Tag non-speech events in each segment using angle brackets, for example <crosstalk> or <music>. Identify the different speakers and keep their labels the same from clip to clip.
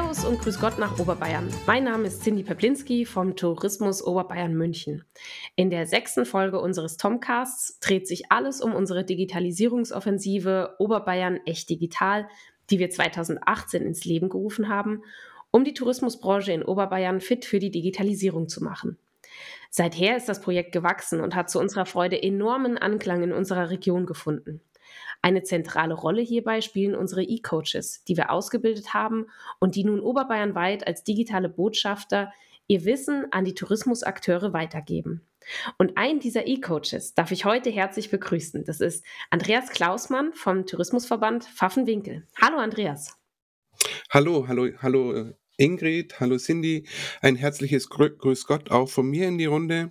Speaker 1: Servus und Grüß Gott nach Oberbayern. Mein Name ist Cindy Peplinski vom Tourismus Oberbayern München. In der sechsten Folge unseres Tomcasts dreht sich alles um unsere Digitalisierungsoffensive Oberbayern echt digital, die wir 2018 ins Leben gerufen haben, um die Tourismusbranche in Oberbayern fit für die Digitalisierung zu machen. Seither ist das Projekt gewachsen und hat zu unserer Freude enormen Anklang in unserer Region gefunden. Eine zentrale Rolle hierbei spielen unsere E-Coaches, die wir ausgebildet haben und die nun oberbayernweit als digitale Botschafter ihr Wissen an die Tourismusakteure weitergeben. Und einen dieser E-Coaches darf ich heute herzlich begrüßen. Das ist Andreas Klausmann vom Tourismusverband Pfaffenwinkel. Hallo Andreas.
Speaker 2: Hallo, hallo, hallo Ingrid, hallo Cindy. Ein herzliches Grüß Gott auch von mir in die Runde.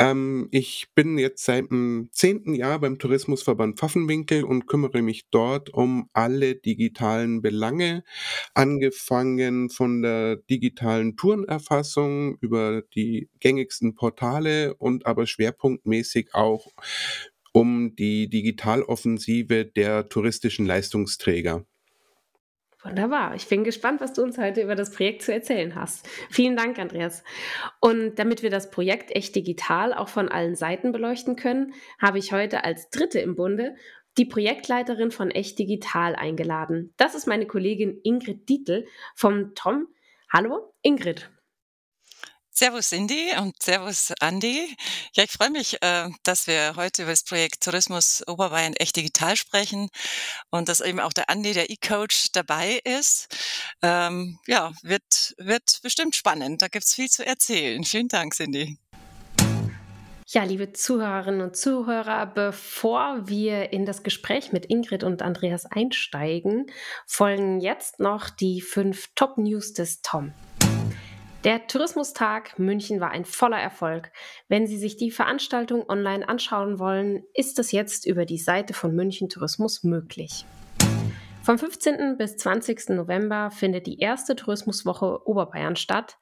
Speaker 2: Ähm, ich bin jetzt seit dem zehnten Jahr beim Tourismusverband Pfaffenwinkel und kümmere mich dort um alle digitalen Belange, angefangen von der digitalen Tourenerfassung über die gängigsten Portale und aber schwerpunktmäßig auch um die Digitaloffensive der touristischen Leistungsträger.
Speaker 1: Wunderbar. Ich bin gespannt, was du uns heute über das Projekt zu erzählen hast. Vielen Dank, Andreas. Und damit wir das Projekt echt digital auch von allen Seiten beleuchten können, habe ich heute als Dritte im Bunde die Projektleiterin von Echt Digital eingeladen. Das ist meine Kollegin Ingrid Dietl vom Tom. Hallo, Ingrid.
Speaker 3: Servus Cindy und Servus Andi. Ja, ich freue mich, äh, dass wir heute über das Projekt Tourismus Oberbayern echt digital sprechen und dass eben auch der Andi, der E-Coach, dabei ist. Ähm, ja, wird, wird bestimmt spannend. Da gibt's viel zu erzählen. Vielen Dank, Cindy.
Speaker 1: Ja, liebe Zuhörerinnen und Zuhörer, bevor wir in das Gespräch mit Ingrid und Andreas einsteigen, folgen jetzt noch die fünf Top News des Tom. Der Tourismustag München war ein voller Erfolg. Wenn Sie sich die Veranstaltung online anschauen wollen, ist es jetzt über die Seite von München Tourismus möglich. Vom 15. bis 20. November findet die erste Tourismuswoche Oberbayern statt.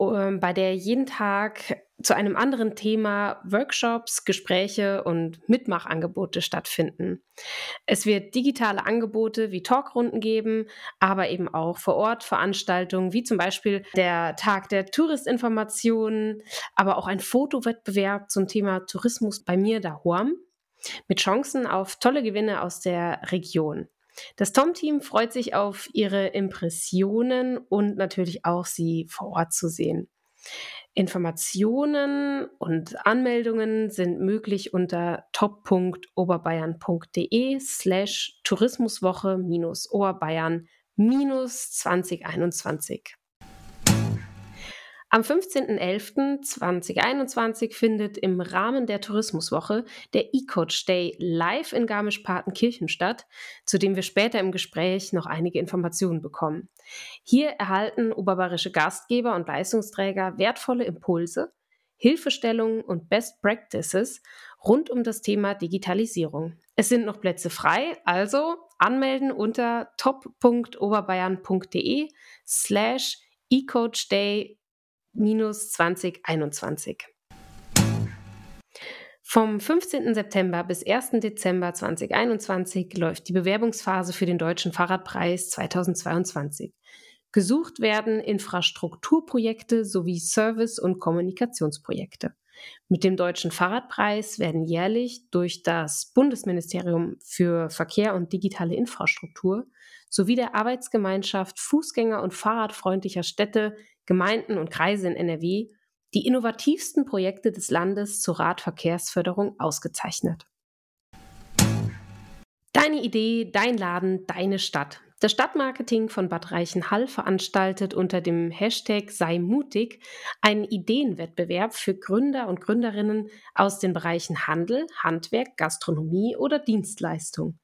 Speaker 1: Ähm, bei der jeden Tag zu einem anderen Thema Workshops, Gespräche und Mitmachangebote stattfinden. Es wird digitale Angebote wie Talkrunden geben, aber eben auch vor Ort Veranstaltungen wie zum Beispiel der Tag der Touristinformationen, aber auch ein Fotowettbewerb zum Thema Tourismus bei mir da Horm mit Chancen auf tolle Gewinne aus der Region. Das Tom-Team freut sich auf Ihre Impressionen und natürlich auch Sie vor Ort zu sehen. Informationen und Anmeldungen sind möglich unter top.oberbayern.de slash Tourismuswoche-Oberbayern 2021. Am 15.11.2021 findet im Rahmen der Tourismuswoche der E-Coach Day live in Garmisch-Partenkirchen statt, zu dem wir später im Gespräch noch einige Informationen bekommen. Hier erhalten oberbayerische Gastgeber und Leistungsträger wertvolle Impulse, Hilfestellungen und Best Practices rund um das Thema Digitalisierung. Es sind noch Plätze frei, also anmelden unter top.oberbayern.de slash ecoachday 2021. Vom 15. September bis 1. Dezember 2021 läuft die Bewerbungsphase für den Deutschen Fahrradpreis 2022. Gesucht werden Infrastrukturprojekte sowie Service- und Kommunikationsprojekte. Mit dem Deutschen Fahrradpreis werden jährlich durch das Bundesministerium für Verkehr und digitale Infrastruktur sowie der Arbeitsgemeinschaft Fußgänger- und Fahrradfreundlicher Städte Gemeinden und Kreise in NRW die innovativsten Projekte des Landes zur Radverkehrsförderung ausgezeichnet. Deine Idee, dein Laden, deine Stadt. Das Stadtmarketing von Bad Reichenhall veranstaltet unter dem Hashtag Sei mutig einen Ideenwettbewerb für Gründer und Gründerinnen aus den Bereichen Handel, Handwerk, Gastronomie oder Dienstleistung.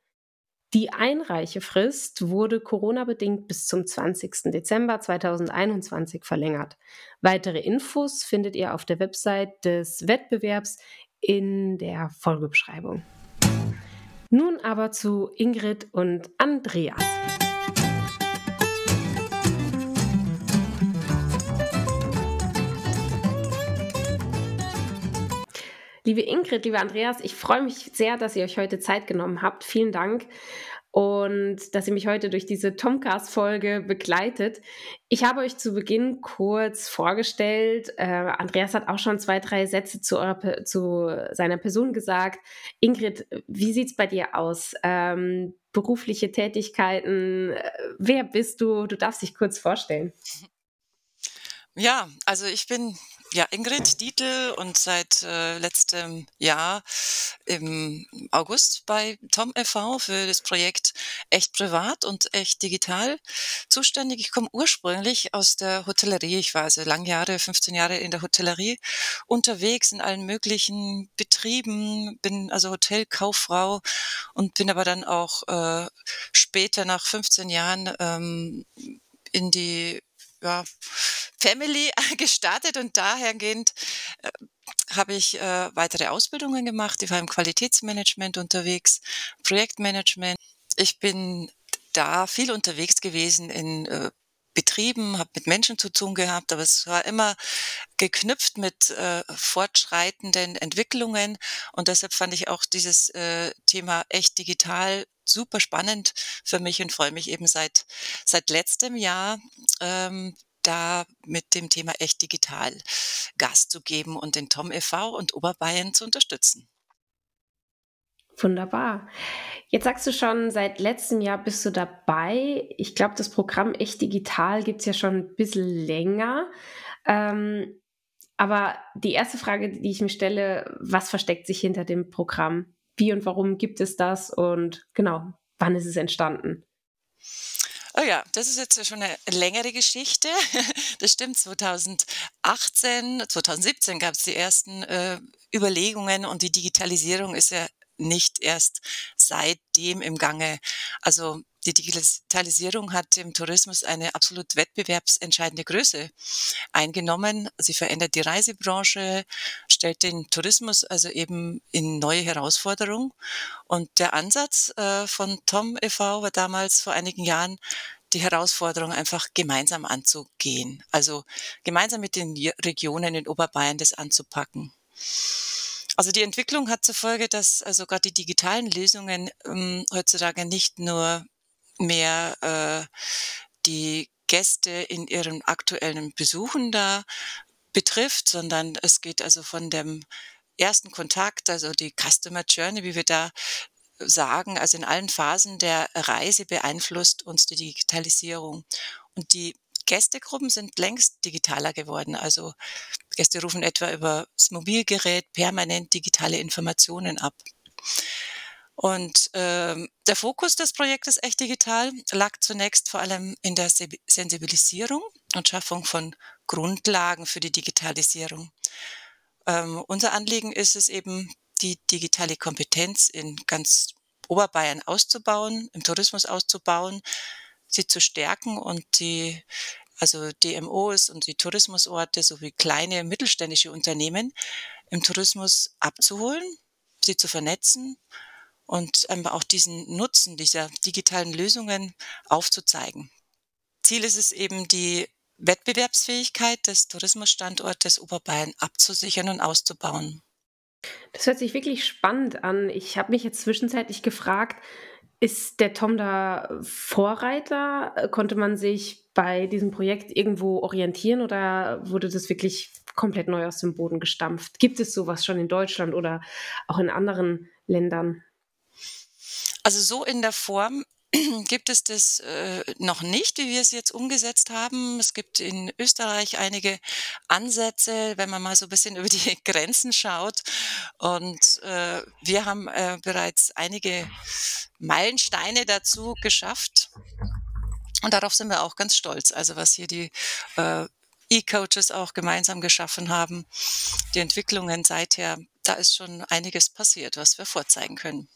Speaker 1: Die Einreichefrist wurde Corona-bedingt bis zum 20. Dezember 2021 verlängert. Weitere Infos findet ihr auf der Website des Wettbewerbs in der Folgebeschreibung. Nun aber zu Ingrid und Andreas. Liebe Ingrid, lieber Andreas, ich freue mich sehr, dass ihr euch heute Zeit genommen habt. Vielen Dank. und dass ihr mich heute durch diese Tomcast-Folge begleitet. Ich habe euch zu Beginn kurz vorgestellt. Äh, Andreas hat auch schon zwei, drei Sätze zu, eurer, zu seiner Person gesagt. Ingrid, wie sieht es bei dir aus? Ähm, berufliche Tätigkeiten, äh, wer bist du? Du darfst dich kurz vorstellen.
Speaker 3: Ja, also ich bin ja, Ingrid Dietl und seit äh, letztem Jahr im August bei Tom e.V. für das Projekt Echt Privat und Echt Digital zuständig. Ich komme ursprünglich aus der Hotellerie. Ich war also lange Jahre, 15 Jahre in der Hotellerie unterwegs in allen möglichen Betrieben, bin also Hotelkauffrau und bin aber dann auch äh, später nach 15 Jahren ähm, in die ja, Family <laughs> gestartet und dahergehend äh, habe ich äh, weitere Ausbildungen gemacht. Ich war im Qualitätsmanagement unterwegs, Projektmanagement. Ich bin da viel unterwegs gewesen in äh, Betrieben, habe mit Menschen zu tun gehabt, aber es war immer geknüpft mit äh, fortschreitenden Entwicklungen und deshalb fand ich auch dieses äh, Thema echt digital super spannend für mich und freue mich eben seit, seit letztem Jahr ähm, da mit dem Thema echt digital Gas zu geben und den Tom e.V. und Oberbayern zu unterstützen.
Speaker 1: Wunderbar. Jetzt sagst du schon, seit letztem Jahr bist du dabei. Ich glaube, das Programm Echt Digital gibt es ja schon ein bisschen länger. Ähm, aber die erste Frage, die ich mir stelle, was versteckt sich hinter dem Programm? wie und warum gibt es das und genau, wann ist es entstanden?
Speaker 3: Oh ja, das ist jetzt schon eine längere Geschichte. <laughs> Das stimmt, 2018, 2017 gab es die ersten äh, Überlegungen und die Digitalisierung ist ja nicht erst seitdem im Gange. Also die Digitalisierung hat im Tourismus eine absolut wettbewerbsentscheidende Größe eingenommen. Sie verändert die Reisebranche, stellt den Tourismus also eben in neue Herausforderungen. Und der Ansatz äh, von Tom e.V. war damals vor einigen Jahren, die Herausforderung einfach gemeinsam anzugehen. Also gemeinsam mit den Regionen in Oberbayern das anzupacken. Also die Entwicklung hat zur Folge, dass also gerade die digitalen Lösungen ähm, heutzutage nicht nur mehr äh, die Gäste in ihren aktuellen Besuchen da betrifft, sondern es geht also von dem ersten Kontakt, also die Customer Journey, wie wir da sagen, also in allen Phasen der Reise beeinflusst uns die Digitalisierung. Und die Gästegruppen sind längst digitaler geworden. Also Gäste rufen etwa über das Mobilgerät permanent digitale Informationen ab. Und ähm, der Fokus des Projektes Echt Digital lag zunächst vor allem in der Sensibilisierung und Schaffung von Grundlagen für die Digitalisierung. Ähm, unser Anliegen ist es eben, die digitale Kompetenz in ganz Oberbayern auszubauen, im Tourismus auszubauen, sie zu stärken und die also DMOs und die Tourismusorte sowie kleine mittelständische Unternehmen im Tourismus abzuholen, sie zu vernetzen und ähm, auch diesen Nutzen dieser digitalen Lösungen aufzuzeigen. Ziel ist es eben, die Wettbewerbsfähigkeit des Tourismusstandortes Oberbayern abzusichern und auszubauen.
Speaker 1: Das hört sich wirklich spannend an. Ich habe mich jetzt zwischenzeitlich gefragt, ist der Tom da Vorreiter? Konnte man sich bei diesem Projekt irgendwo orientieren oder wurde das wirklich komplett neu aus dem Boden gestampft? Gibt es sowas schon in Deutschland oder auch in anderen Ländern?
Speaker 3: Also so in der Form <clears throat> gibt es das äh, noch nicht, wie wir es jetzt umgesetzt haben. Es gibt in Österreich einige Ansätze, wenn man mal so ein bisschen <laughs> über die Grenzen schaut. Und äh, wir haben äh, bereits einige Meilensteine dazu geschafft. Und darauf sind wir auch ganz stolz. Also was hier die äh, E-Coaches auch gemeinsam geschaffen haben, die Entwicklungen seither, da ist schon einiges passiert, was wir vorzeigen können.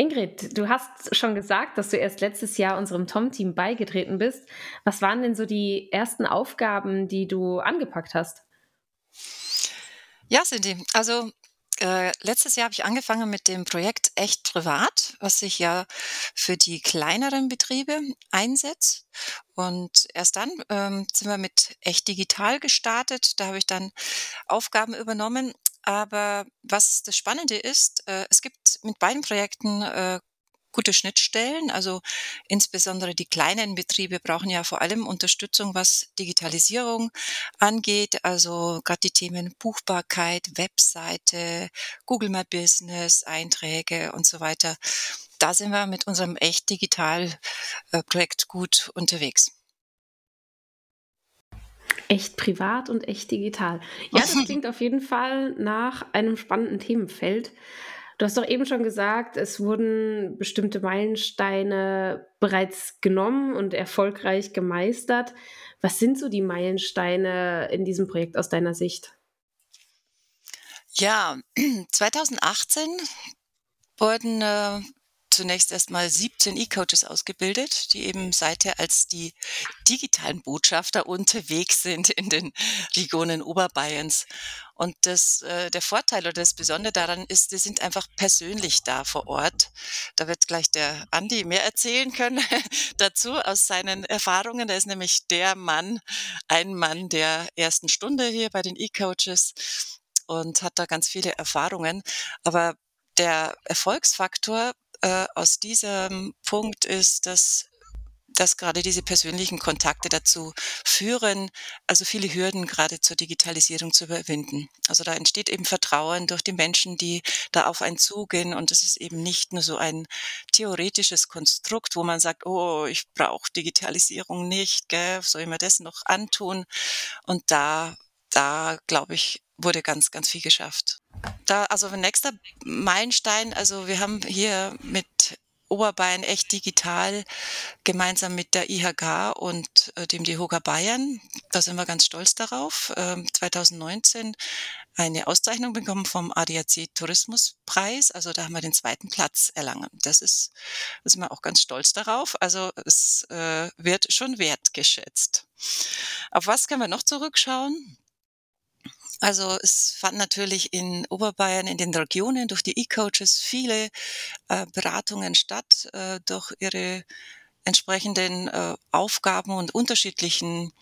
Speaker 1: Ingrid, du hast schon gesagt, dass du erst letztes Jahr unserem Tom-Team beigetreten bist. Was waren denn so die ersten Aufgaben, die du angepackt hast?
Speaker 3: Ja, Cindy, also äh, letztes Jahr habe ich angefangen mit dem Projekt Echt Privat, was sich ja für die kleineren Betriebe einsetzt. Und erst dann ähm, sind wir mit Echt Digital gestartet. Da habe ich dann Aufgaben übernommen. Aber was das Spannende ist, äh, es gibt mit beiden Projekten äh, gute Schnittstellen. Also insbesondere die kleinen Betriebe brauchen ja vor allem Unterstützung, was Digitalisierung angeht. Also gerade die Themen Buchbarkeit, Webseite, Google My Business, Einträge und so weiter. Da sind wir mit unserem echt digital äh, Projekt gut unterwegs.
Speaker 1: Echt privat und echt digital. Ja, das klingt auf jeden Fall nach einem spannenden Themenfeld. Du hast doch eben schon gesagt, es wurden bestimmte Meilensteine bereits genommen und erfolgreich gemeistert. Was sind so die Meilensteine in diesem Projekt aus deiner Sicht?
Speaker 3: Ja, <clears throat> 2018 wurden äh, zunächst erstmal 17 E-Coaches ausgebildet, die eben seither als die digitalen Botschafter unterwegs sind in den Regionen Oberbayerns. Und das, äh, der Vorteil oder das Besondere daran ist, die sind einfach persönlich da vor Ort. Da wird gleich der Andi mehr erzählen können <laughs> dazu aus seinen Erfahrungen. Er ist nämlich der Mann, ein Mann der ersten Stunde hier bei den E-Coaches und hat da ganz viele Erfahrungen. Aber der Erfolgsfaktor äh, aus diesem Punkt ist, dass dass gerade diese persönlichen Kontakte dazu führen, also viele Hürden gerade zur Digitalisierung zu überwinden. Also da entsteht eben Vertrauen durch die Menschen, die da auf einen zugehen und es ist eben nicht nur so ein theoretisches Konstrukt, wo man sagt, oh, ich brauche Digitalisierung nicht, gell, soll ich mir das noch antun? Und da, da glaube ich, wurde ganz, ganz viel geschafft. Da, also nächster Meilenstein, also wir haben hier mit Oberbayern echt digital gemeinsam mit der IHK und äh, dem DEHOGA Bayern. Da sind wir ganz stolz darauf. Ähm, 2019 eine Auszeichnung bekommen vom ADAC Tourismuspreis. Also da haben wir den zweiten Platz erlangen. Das ist, da sind wir auch ganz stolz darauf. Also es äh, wird schon wertgeschätzt. Auf was können wir noch zurückschauen? Also es fand natürlich in Oberbayern, in den Regionen durch die E-Coaches viele äh, Beratungen statt, äh, durch ihre entsprechenden äh, Aufgaben und unterschiedlichen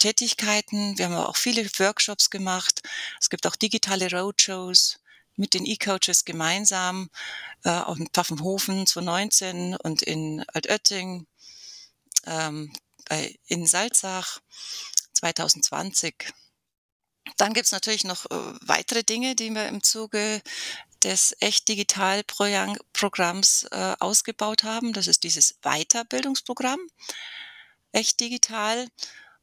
Speaker 3: Tätigkeiten. Wir haben auch viele Workshops gemacht. Es gibt auch digitale Roadshows mit den E-Coaches gemeinsam, äh, auch Pfaffenhofen 2019 und in Altötting, ähm, in Salzach 2020. Dann gibt's natürlich noch äh, weitere Dinge, die wir im Zuge des Echt Digital Programms äh, ausgebaut haben. Das ist dieses Weiterbildungsprogramm Echt Digital.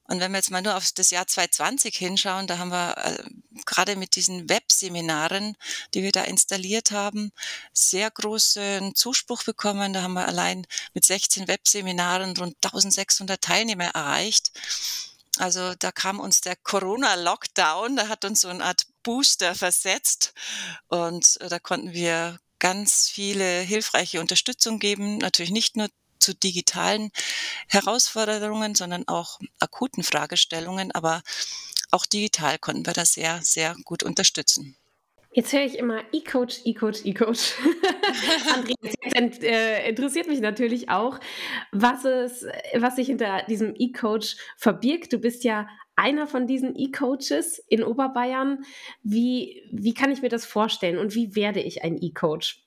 Speaker 3: Und wenn wir jetzt mal nur auf das Jahr 2020 hinschauen, da haben wir äh, gerade mit diesen Webseminaren, die wir da installiert haben, sehr großen Zuspruch bekommen. Da haben wir allein mit 16 Webseminaren rund 1600 Teilnehmer erreicht. Also da kam uns der Corona-Lockdown, da hat uns so eine Art Booster versetzt und äh, da konnten wir ganz viele hilfreiche Unterstützung geben, natürlich nicht nur zu digitalen Herausforderungen, sondern auch akuten Fragestellungen, aber auch digital konnten wir das sehr, sehr gut unterstützen.
Speaker 1: Jetzt höre ich immer E-Coach, E-Coach, E-Coach. <laughs> Andreas, äh, interessiert mich natürlich auch, was, es, was sich hinter diesem E-Coach verbirgt. Du bist ja einer von diesen E-Coaches in Oberbayern. Wie, wie kann ich mir das vorstellen und wie werde ich ein E-Coach?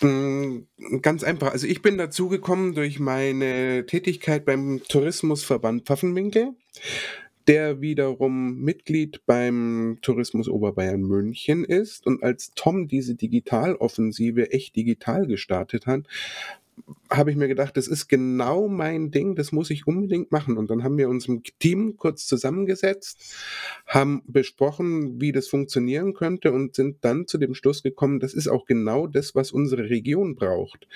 Speaker 2: Hm, ganz einfach. Also ich bin dazugekommen durch meine Tätigkeit beim Tourismusverband Pfaffenwinkel der wiederum Mitglied beim Tourismus Oberbayern München ist. Und als Tom diese Digitaloffensive echt digital gestartet hat, habe ich mir gedacht, das ist genau mein Ding, das muss ich unbedingt machen. Und dann haben wir uns im Team kurz zusammengesetzt, haben besprochen, wie das funktionieren könnte und sind dann zu dem Schluss gekommen, das ist auch genau das, was unsere Region braucht.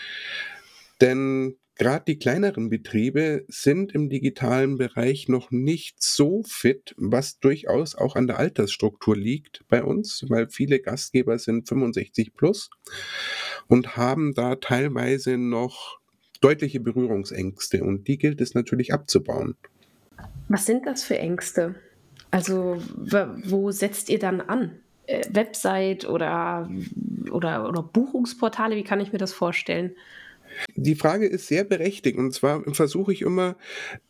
Speaker 2: Denn Gerade die kleineren Betriebe sind im digitalen Bereich noch nicht so fit, was durchaus auch an der Altersstruktur liegt bei uns, weil viele Gastgeber sind 65 plus und haben da teilweise noch deutliche Berührungsängste und die gilt es natürlich abzubauen.
Speaker 1: Was sind das für Ängste? Also wo setzt ihr dann an? Äh, Website oder, oder, oder Buchungsportale, wie kann ich mir das vorstellen?
Speaker 2: Die Frage ist sehr berechtigt und zwar versuche ich immer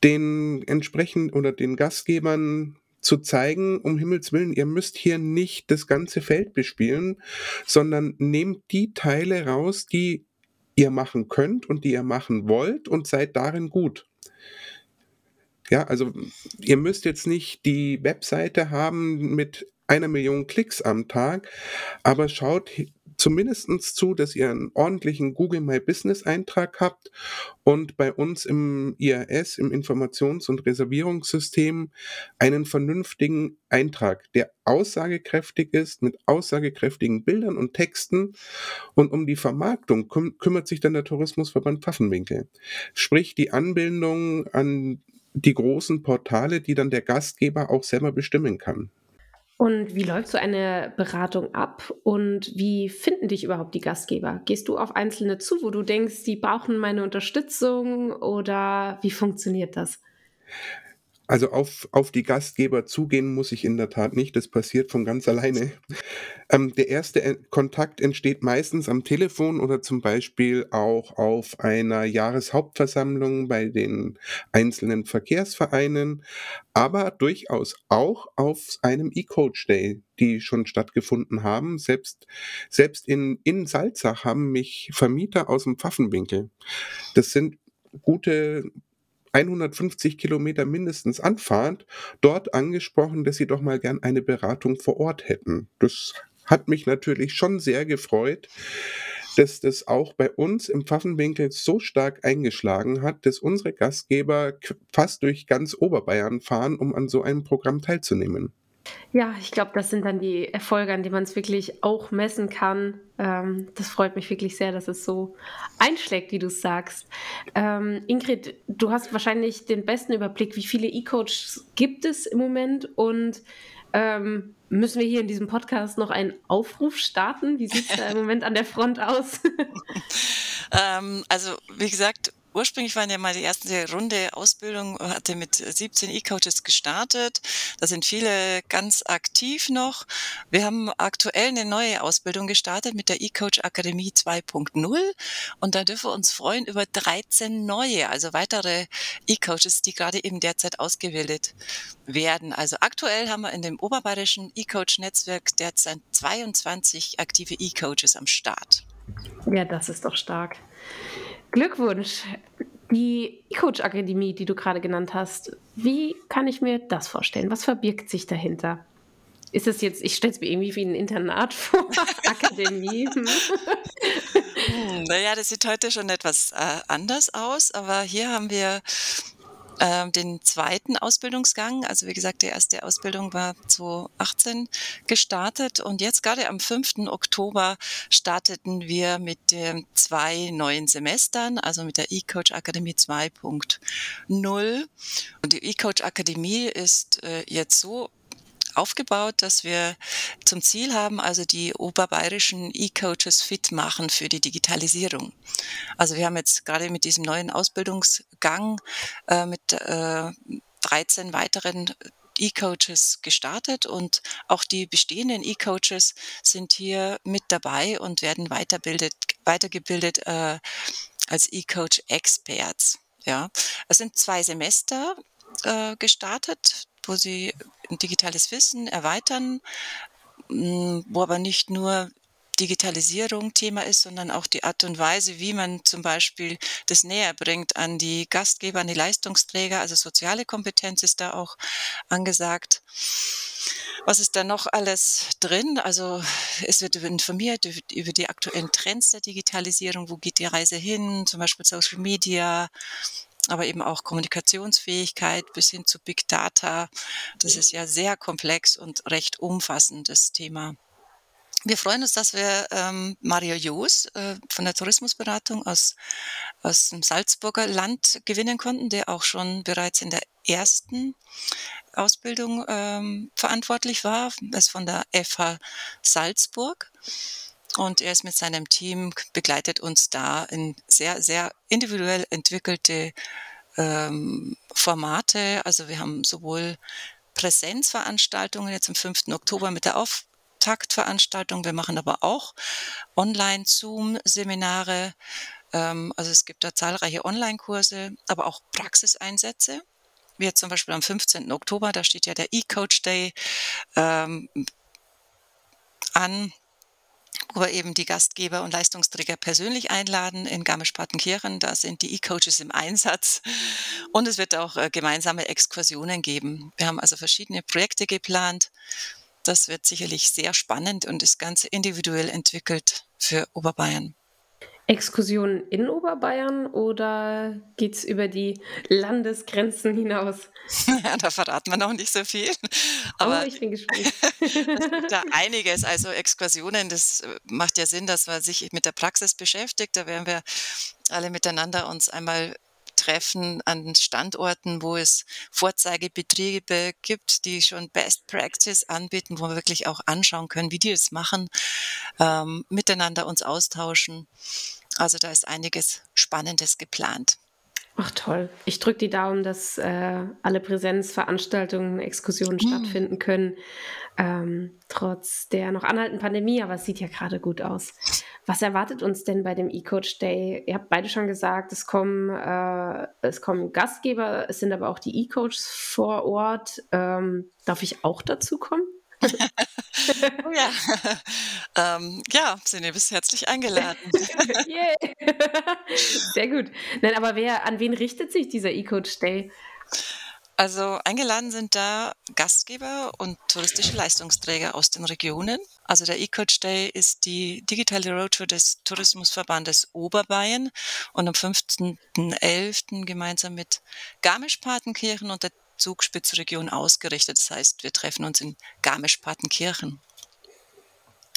Speaker 2: den entsprechend oder den Gastgebern zu zeigen, um Himmels Willen, ihr müsst hier nicht das ganze Feld bespielen, sondern nehmt die Teile raus, die ihr machen könnt und die ihr machen wollt und seid darin gut. Ja, also ihr müsst jetzt nicht die Webseite haben mit einer Million Klicks am Tag, aber schaut zumindest zu, dass ihr einen ordentlichen Google My Business Eintrag habt und bei uns im IAS, im Informations- und Reservierungssystem, einen vernünftigen Eintrag, der aussagekräftig ist, mit aussagekräftigen Bildern und Texten. Und um die Vermarktung küm kümmert sich dann der Tourismusverband Pfaffenwinkel. Sprich, die Anbindung an die großen Portale, die dann der Gastgeber auch selber bestimmen kann.
Speaker 1: Und wie läuft so eine Beratung ab und wie finden dich überhaupt die Gastgeber? Gehst du auf Einzelne zu, wo du denkst, die brauchen meine Unterstützung oder wie funktioniert das?
Speaker 2: Also auf, auf die Gastgeber zugehen muss ich in der Tat nicht. Das passiert von ganz alleine. <laughs> Ähm, der erste Kontakt entsteht meistens am Telefon oder zum Beispiel auch auf einer Jahreshauptversammlung bei den einzelnen Verkehrsvereinen, aber durchaus auch auf einem E-Coach Day, die schon stattgefunden haben. Selbst, selbst in, in Salzach haben mich Vermieter aus dem Pfaffenwinkel. Das sind gute 150 Kilometer mindestens Anfahrt dort angesprochen, dass sie doch mal gern eine Beratung vor Ort hätten. Das hat mich natürlich schon sehr gefreut, dass das auch bei uns im Pfaffenwinkel so stark eingeschlagen hat, dass unsere Gastgeber fast durch ganz Oberbayern fahren, um an so einem Programm teilzunehmen.
Speaker 1: Ja, ich glaube, das sind dann die Erfolge, an denen man es wirklich auch messen kann. Ähm, das freut mich wirklich sehr, dass es so einschlägt, wie du es sagst. Ähm, Ingrid, du hast wahrscheinlich den besten Überblick, wie viele E-Coaches gibt es im Moment und ähm, müssen wir hier in diesem Podcast noch einen Aufruf starten? Wie sieht es da im <laughs> Moment an der Front aus?
Speaker 3: ähm, also, wie gesagt, ursprünglich waren ja mal die erste Runde Ausbildung, hatte mit 17 E-Coaches gestartet. Da sind viele ganz aktiv noch. Wir haben aktuell eine neue Ausbildung gestartet mit der E-Coach Akademie 2.0 und da dürfen wir uns freuen über 13 neue, also weitere E-Coaches, die gerade eben derzeit ausgebildet werden. Also aktuell haben wir in dem oberbayerischen E-Coach-Netzwerk derzeit 22 aktive E-Coaches am Start.
Speaker 1: Ja, das ist doch stark. Glückwunsch. Die E-Coach Akademie, die du gerade genannt hast, wie kann ich mir das vorstellen? Was verbirgt sich dahinter? Ist es jetzt, ich stelle es mir irgendwie wie ein Internat vor, <laughs> Akademie. Hm.
Speaker 3: hm, naja, das sieht heute schon etwas äh, anders aus, aber hier haben wir ähm, den zweiten Ausbildungsgang. Also wie gesagt, die erste Ausbildung war 2018 gestartet und jetzt gerade am 5. Oktober starteten wir mit den zwei neuen Semestern, also mit der eCoach Akademie 2.0. Und die eCoach Akademie ist äh, jetzt so aufgebaut, dass wir zum Ziel haben, also die oberbayerischen E-Coaches fit machen für die Digitalisierung. Also wir haben jetzt gerade mit diesem neuen Ausbildungsgang äh, mit äh, 13 weiteren E-Coaches gestartet und auch die bestehenden E-Coaches sind hier mit dabei und werden weiterbildet, weitergebildet äh, als E-Coach Experts. Ja, es sind zwei Semester äh, gestartet wo sie digitales Wissen erweitern, hm, wo aber nicht nur Digitalisierung Thema ist, sondern auch die Art und Weise, wie man zum Beispiel das näher bringt an die Gastgeber, an die Leistungsträger. Also soziale Kompetenz ist da auch angesagt. Was ist da noch alles drin? Also es wird informiert über die aktuellen Trends der Digitalisierung. Wo geht die Reise hin? Zum Beispiel Social Media, aber eben auch Kommunikationsfähigkeit bis hin zu Big Data. Das ist ja sehr komplex und recht umfassendes Thema. Wir freuen uns, dass wir ähm, Mario Joos äh, von der Tourismusberatung aus, aus dem Salzburger Land gewinnen konnten, der auch schon bereits in der ersten Ausbildung ähm, verantwortlich war. Er ist von der FH Salzburg. Und er ist mit seinem Team, begleitet uns da in sehr, sehr individuell entwickelte ähm, Formate. Also wir haben sowohl Präsenzveranstaltungen jetzt am 5. Oktober mit der Auftaktveranstaltung. Wir machen aber auch Online-Zoom-Seminare. Ähm, also es gibt da zahlreiche Online-Kurse, aber auch Praxiseinsätze. Wie jetzt zum Beispiel am 15. Oktober, da steht ja der E-Coach Day ähm, an wir eben die Gastgeber und Leistungsträger persönlich einladen in Garmisch-Partenkirchen. Da sind die E-Coaches im Einsatz. Und es wird auch äh, gemeinsame Exkursionen geben. Wir haben also verschiedene Projekte geplant. Das wird sicherlich sehr spannend und ist ganz individuell entwickelt für Oberbayern.
Speaker 1: Exkursionen in Oberbayern oder geht es über die Landesgrenzen hinaus? <laughs>
Speaker 3: Ja, da verraten wir noch nicht so viel.
Speaker 1: Aber oh, ich bin gespannt. <laughs>
Speaker 3: es gibt da <laughs> einiges. Also Exkursionen, das äh, macht ja Sinn, dass man sich mit der Praxis beschäftigt. Da werden wir alle miteinander uns einmal treffen an Standorten, wo es Vorzeigebetriebe gibt, die schon Best Practice anbieten, wo wir wirklich auch anschauen können, wie die es machen, ähm, miteinander uns austauschen. Also da ist einiges Spannendes geplant.
Speaker 1: Ach toll. Ich drücke die Daumen, dass äh, alle Präsenzveranstaltungen, Exkursionen mhm. stattfinden können, ähm, trotz der noch anhaltenden Pandemie. Aber es sieht ja gerade gut aus. Was erwartet uns denn bei dem E-Coach Day? Ihr habt beide schon gesagt, es kommen, äh, es kommen Gastgeber, es sind aber auch die E-Coaches vor Ort. Ähm, darf ich auch dazu kommen? <laughs>
Speaker 3: oh ja. <laughs> ähm, ja, Sinne, bist herzlich eingeladen. <laughs>
Speaker 1: yeah. Sehr gut. Nein, aber wer, an wen richtet sich dieser E-Coach Day?
Speaker 3: Also eingeladen sind da Gastgeber und touristische Leistungsträger aus den Regionen. Also der E-Coach Day ist die digitale Roadshow des Tourismusverbandes Oberbayern und am 15.11. gemeinsam mit Garmisch-Partenkirchen und der Zugspitzregion ausgerichtet. Das heißt, wir treffen uns in Garmisch-Partenkirchen.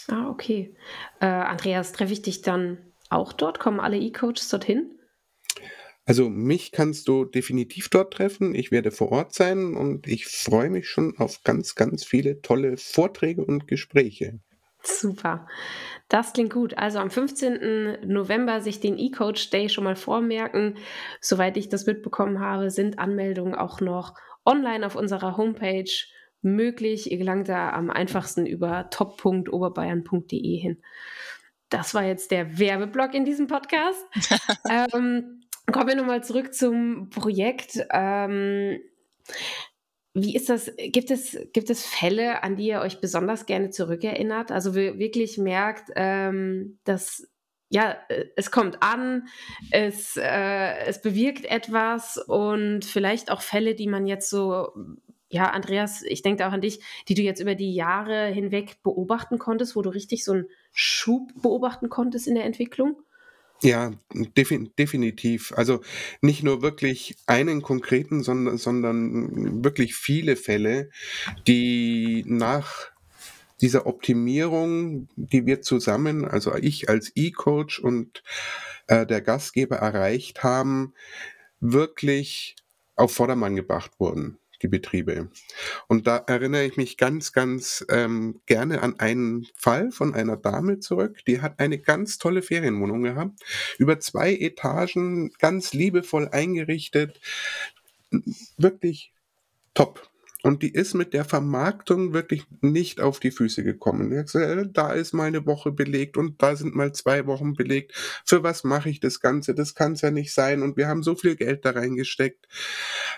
Speaker 1: Ah, okay. Äh, Andreas, treffe ich dich dann auch dort? Kommen alle E-Coaches dorthin?
Speaker 2: Also mich kannst du definitiv dort treffen. Ich werde vor Ort sein und ich freue mich schon auf ganz, ganz viele tolle Vorträge und Gespräche.
Speaker 1: Super. Das klingt gut. Also am 15. November sich den E-Coach Day schon mal vormerken. Soweit ich das mitbekommen habe, sind Anmeldungen auch noch online auf unserer Homepage möglich. Ihr gelangt da am einfachsten über top.oberbayern.de hin. Das war jetzt der Werbeblock in diesem Podcast. <laughs> ähm, Kommen wir nochmal zurück zum Projekt. Ähm, wie ist das? Gibt es, gibt es Fälle, an die ihr euch besonders gerne zurückerinnert? Also wirklich merkt, ähm, dass ja, es kommt an, es, äh, es bewirkt etwas und vielleicht auch Fälle, die man jetzt so, ja, Andreas, ich denke auch an dich, die du jetzt über die Jahre hinweg beobachten konntest, wo du richtig so einen Schub beobachten konntest in der Entwicklung?
Speaker 2: Ja, defin definitiv. Also nicht nur wirklich einen konkreten, sondern, sondern wirklich viele Fälle, die nach dieser Optimierung, die wir zusammen, also ich als E-Coach und äh, der Gastgeber erreicht haben, wirklich auf Vordermann gebracht wurden die Betriebe. Und da erinnere ich mich ganz, ganz ähm, gerne an einen Fall von einer Dame zurück, die hat eine ganz tolle Ferienwohnung gehabt, über zwei Etagen, ganz liebevoll eingerichtet, wirklich top. Und die ist mit der Vermarktung wirklich nicht auf die Füße gekommen. Gesagt, da ist mal eine Woche belegt und da sind mal zwei Wochen belegt. Für was mache ich das Ganze? Das kann es ja nicht sein. Und wir haben so viel Geld da reingesteckt.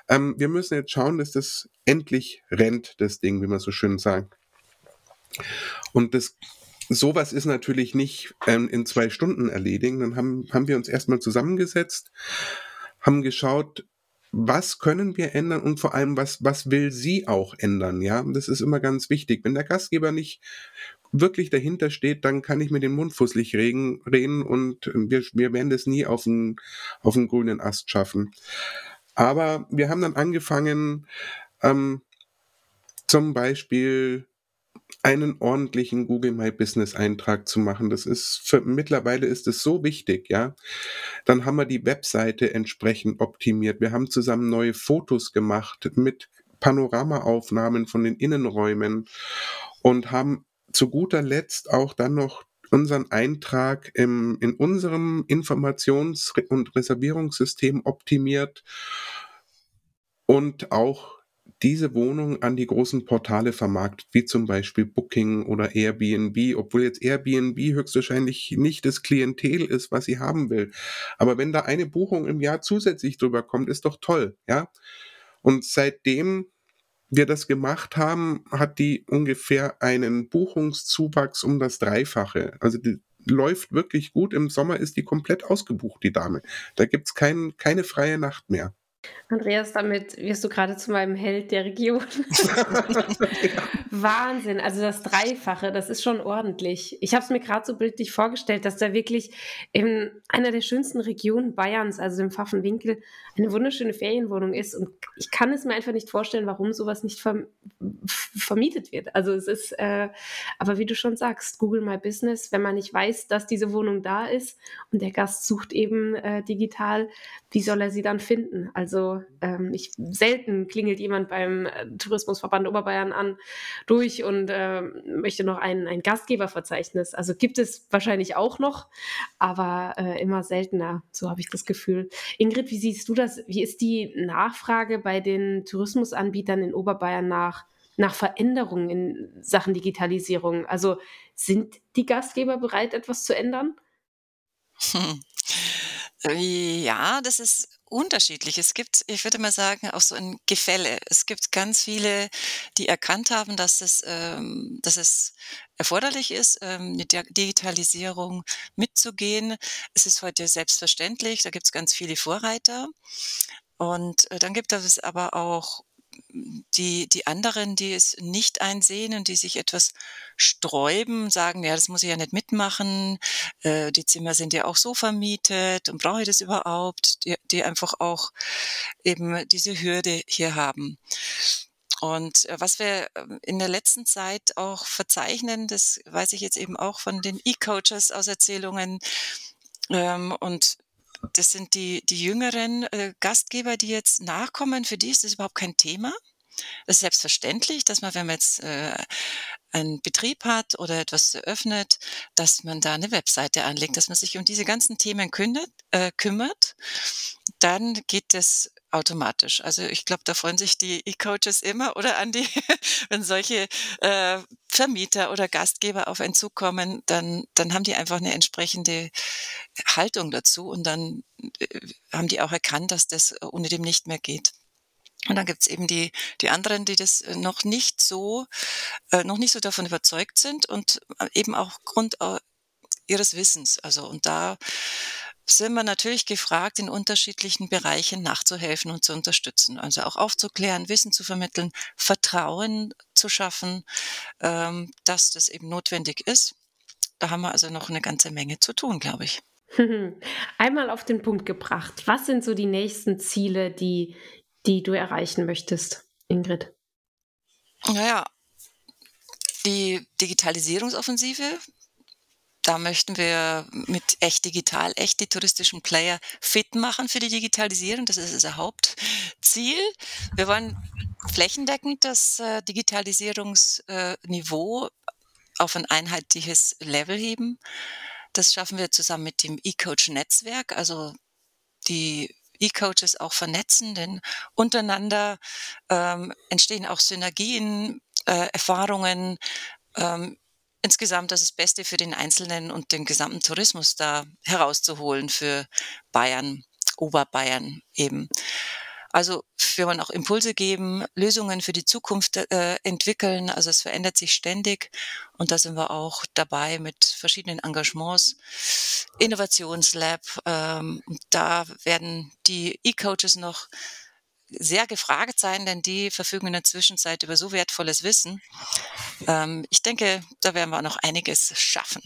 Speaker 2: Ähm, wir müssen jetzt schauen, dass das endlich rennt, das Ding, wie man so schön sagt. Und das sowas ist natürlich nicht ähm, in zwei Stunden erledigen. Dann haben, haben wir uns erstmal zusammengesetzt, haben geschaut, was können wir ändern und vor allem, was, was will sie auch ändern? Ja, das ist immer ganz wichtig. Wenn der Gastgeber nicht wirklich dahinter steht, dann kann ich mir den Mund fusselig reden, reden und wir, wir werden das nie auf den, auf den grünen Ast schaffen. Aber wir haben dann angefangen, ähm, zum Beispiel einen ordentlichen Google My Business Eintrag zu machen. Das ist für, mittlerweile ist es so wichtig, ja. Dann haben wir die Webseite entsprechend optimiert. Wir haben zusammen neue Fotos gemacht mit Panoramaaufnahmen von den Innenräumen und haben zu guter Letzt auch dann noch unseren Eintrag im, in unserem Informations- und Reservierungssystem optimiert und auch diese Wohnung an die großen Portale vermarktet, wie zum Beispiel Booking oder Airbnb, obwohl jetzt Airbnb höchstwahrscheinlich nicht das Klientel ist, was sie haben will. Aber wenn da eine Buchung im Jahr zusätzlich drüber kommt, ist doch toll, ja. Und seitdem wir das gemacht haben, hat die ungefähr einen Buchungszuwachs um das Dreifache. Also die läuft wirklich gut. Im Sommer ist die komplett ausgebucht, die Dame. Da gibt's kein, keine freie Nacht mehr.
Speaker 1: Andreas, damit wirst du gerade zu meinem Held der Region. <laughs> Wahnsinn, also das Dreifache, das ist schon ordentlich. Ich habe es mir gerade so bildlich vorgestellt, dass da wirklich in einer der schönsten Regionen Bayerns, also im Pfaffenwinkel, eine wunderschöne Ferienwohnung ist. Und ich kann es mir einfach nicht vorstellen, warum sowas nicht verm vermietet wird. Also es ist, äh, aber wie du schon sagst, Google My Business, wenn man nicht weiß, dass diese Wohnung da ist und der Gast sucht eben äh, digital, wie soll er sie dann finden? Also ähm, ich, selten klingelt jemand beim äh, Tourismusverband Oberbayern an durch und äh, möchte noch ein, ein Gastgeberverzeichnis. Also gibt es wahrscheinlich auch noch, aber äh, immer seltener, so habe ich das Gefühl. Ingrid, wie siehst du das? Wie ist die Nachfrage bei den Tourismusanbietern in Oberbayern nach, nach Veränderungen in Sachen Digitalisierung? Also sind die Gastgeber bereit, etwas zu ändern?
Speaker 3: Hm. Ja, das ist unterschiedlich. Es gibt, ich würde mal sagen, auch so ein Gefälle. Es gibt ganz viele, die erkannt haben, dass es, ähm, dass es erforderlich ist, ähm, mit der Digitalisierung mitzugehen. Es ist heute selbstverständlich. Da gibt es ganz viele Vorreiter. Und äh, dann gibt es aber auch die, die anderen, die es nicht einsehen und die sich etwas sträuben, sagen, ja, das muss ich ja nicht mitmachen, äh, die Zimmer sind ja auch so vermietet und brauche ich das überhaupt, die, die einfach auch eben diese Hürde hier haben. Und äh, was wir ähm, in der letzten Zeit auch verzeichnen, das weiß ich jetzt eben auch von den E-Coaches aus Erzählungen, ähm, und das sind die, die jüngeren äh, Gastgeber, die jetzt nachkommen. Für die ist das überhaupt kein Thema. Es ist selbstverständlich, dass man, wenn man jetzt äh, einen Betrieb hat oder etwas eröffnet, dass man da eine Webseite anlegt, dass man sich um diese ganzen Themen kümmert, äh, kümmert dann geht es automatisch. Also ich glaube, da freuen sich die E-Coaches immer oder an die, <laughs> wenn solche äh, Vermieter oder Gastgeber auf einen zukommen, dann, dann haben die einfach eine entsprechende Haltung dazu und dann äh, haben die auch erkannt, dass das ohne dem nicht mehr geht. Und dann gibt's eben die, die anderen, die das noch nicht so, äh, noch nicht so davon überzeugt sind und äh, eben auch Grund äh, ihres Wissens. Also und da sind wir natürlich gefragt, in unterschiedlichen Bereichen nachzuhelfen und zu unterstützen. Also auch aufzuklären, Wissen zu vermitteln, Vertrauen zu schaffen, ähm, dass das eben notwendig ist. Da haben wir also noch eine ganze Menge zu tun, glaube ich. <laughs>
Speaker 1: Einmal auf den Punkt gebracht. Was sind so die nächsten Ziele, die, die du erreichen möchtest, Ingrid?
Speaker 3: Naja, die Digitalisierungsoffensive da möchten wir mit echt digital, echt die touristischen Player fit machen für die Digitalisierung. Das ist unser Hauptziel. Wir wollen flächendeckend das äh, Digitalisierungsniveau auf ein einheitliches Level heben. Das schaffen wir zusammen mit dem E-Coach-Netzwerk, also die E-Coaches auch vernetzen, denn untereinander ähm, entstehen auch Synergien, äh, Erfahrungen, ähm, insgesamt das Beste für den Einzelnen und den gesamten Tourismus da herauszuholen für Bayern, Oberbayern eben. Also wir wollen auch Impulse geben, Lösungen für die Zukunft äh, entwickeln. Also es verändert sich ständig und da sind wir auch dabei mit verschiedenen Engagements. Innovationslab, ähm, da werden die E-Coaches noch sehr gefragt sein, denn die verfügen in der Zwischenzeit über so wertvolles Wissen. Ähm, ich denke, da werden wir noch einiges schaffen.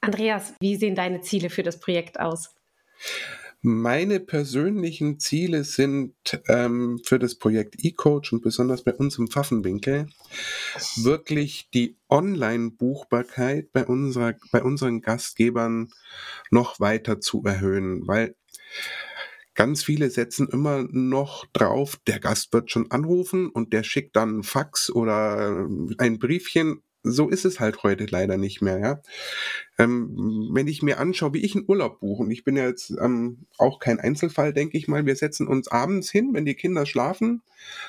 Speaker 1: Andreas, wie sehen deine Ziele für das Projekt aus?
Speaker 2: Meine persönlichen Ziele sind ähm, für das Projekt eCoach und besonders bei uns im Pfaffenwinkel wirklich die Online-Buchbarkeit bei, unserer, bei unseren Gastgebern noch weiter zu erhöhen, weil Ganz viele setzen immer noch drauf, der Gast wird schon anrufen und der schickt dann ein Fax oder ein Briefchen. So ist es halt heute leider nicht mehr, ja. Ähm, wenn ich mir anschaue, wie ich einen Urlaub buche, und ich bin ja jetzt ähm, auch kein Einzelfall, denke ich mal, wir setzen uns abends hin, wenn die Kinder schlafen,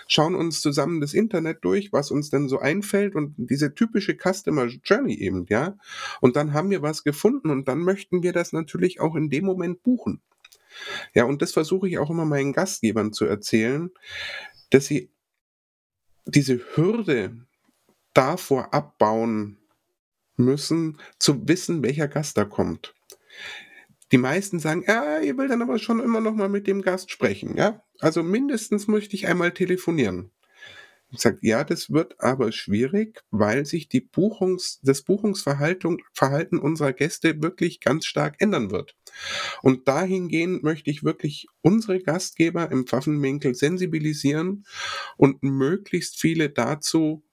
Speaker 2: schauen uns zusammen das Internet durch, was uns denn so einfällt und diese typische Customer Journey eben, ja. Und dann haben wir was gefunden und dann möchten wir das natürlich auch in dem Moment buchen. Ja, und das versuche ich auch immer meinen Gastgebern zu erzählen, dass sie diese Hürde davor abbauen müssen, zu wissen, welcher Gast da kommt. Die meisten sagen, ja, ihr will dann aber schon immer noch mal mit dem Gast sprechen, ja? Also mindestens möchte ich einmal telefonieren. Ich sage, ja, das wird aber schwierig, weil sich die Buchungs, das Buchungsverhalten Verhalten unserer Gäste wirklich ganz stark ändern wird. Und dahingehend möchte ich wirklich unsere Gastgeber im Pfaffenwinkel sensibilisieren und möglichst viele dazu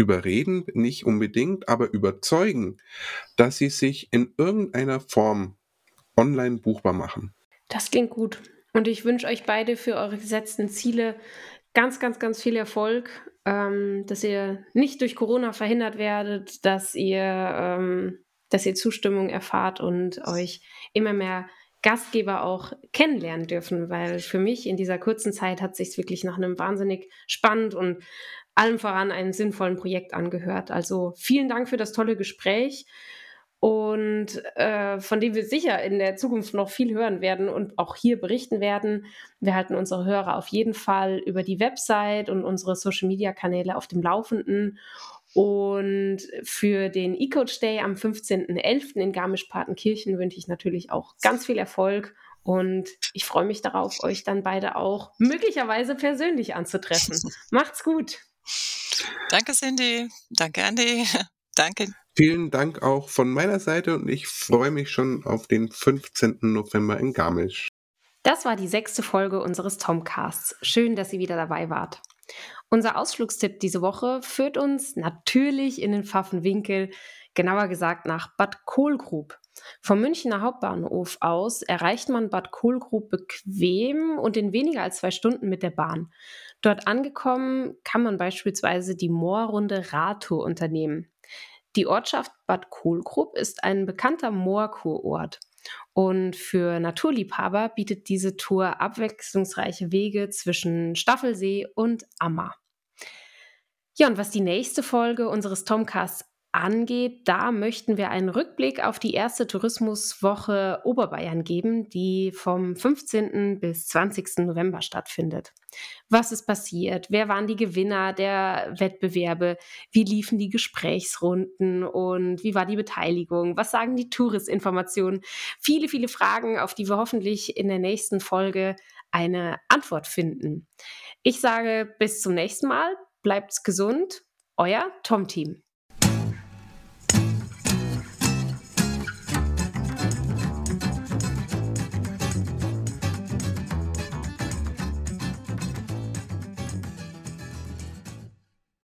Speaker 2: überreden, nicht unbedingt, aber überzeugen, dass sie sich in irgendeiner Form online buchbar machen.
Speaker 1: Das klingt gut. Und ich wünsche euch beide für eure gesetzten Ziele ganz, ganz, ganz viel Erfolg, ähm, dass ihr nicht durch Corona verhindert werdet, dass ihr, ähm, dass ihr Zustimmung erfahrt und euch immer mehr Gastgeber auch kennenlernen dürfen, weil für mich in dieser kurzen Zeit hat sich wirklich nach einem wahnsinnig spannend und allem voran einem sinnvollen Projekt angehört. Also vielen Dank für das tolle Gespräch und äh, von dem wir sicher in der Zukunft noch viel hören werden und auch hier berichten werden. Wir halten unsere Hörer auf jeden Fall über die Website und unsere Social-Media-Kanäle auf dem Laufenden. Und für den E-Coach Day am 15.11. in Garmisch-Partenkirchen wünsche ich natürlich auch ganz viel Erfolg und ich freue mich darauf, euch dann beide auch möglicherweise persönlich anzutreffen. <laughs> Macht's gut.
Speaker 3: Danke, Cindy. Danke, Andy. <laughs> Danke.
Speaker 2: Vielen Dank auch von meiner Seite und ich freue mich schon auf den 15. November in Garmisch.
Speaker 1: Das war die sechste Folge unseres Tomcasts. Schön, dass ihr wieder dabei wart. Unser Ausflugstipp diese Woche führt uns natürlich in den Pfaffenwinkel, genauer gesagt nach Bad Kohlgrub. Vom Münchner Hauptbahnhof aus erreicht man Bad Kohlgrub bequem und in weniger als zwei Stunden mit der Bahn. Dort angekommen kann man beispielsweise die Moorrunde Radtour unternehmen. Die Ortschaft Bad Kohlgrub ist ein bekannter Moorkurort. Und für Naturliebhaber bietet diese Tour abwechslungsreiche Wege zwischen Staffelsee und Ammer. Ja, und was die nächste Folge unseres Tomcasts angeht, da möchten wir einen Rückblick auf die erste Tourismuswoche Oberbayern geben, die vom 15. bis 20. November stattfindet. Was ist passiert? Wer waren die Gewinner der Wettbewerbe? Wie liefen die Gesprächsrunden und wie war die Beteiligung? Was sagen die Touristinformationen? Viele, viele Fragen, auf die wir hoffentlich in der nächsten Folge eine Antwort finden. Ich sage bis zum nächsten Mal, bleibt's gesund, euer Tom-Team.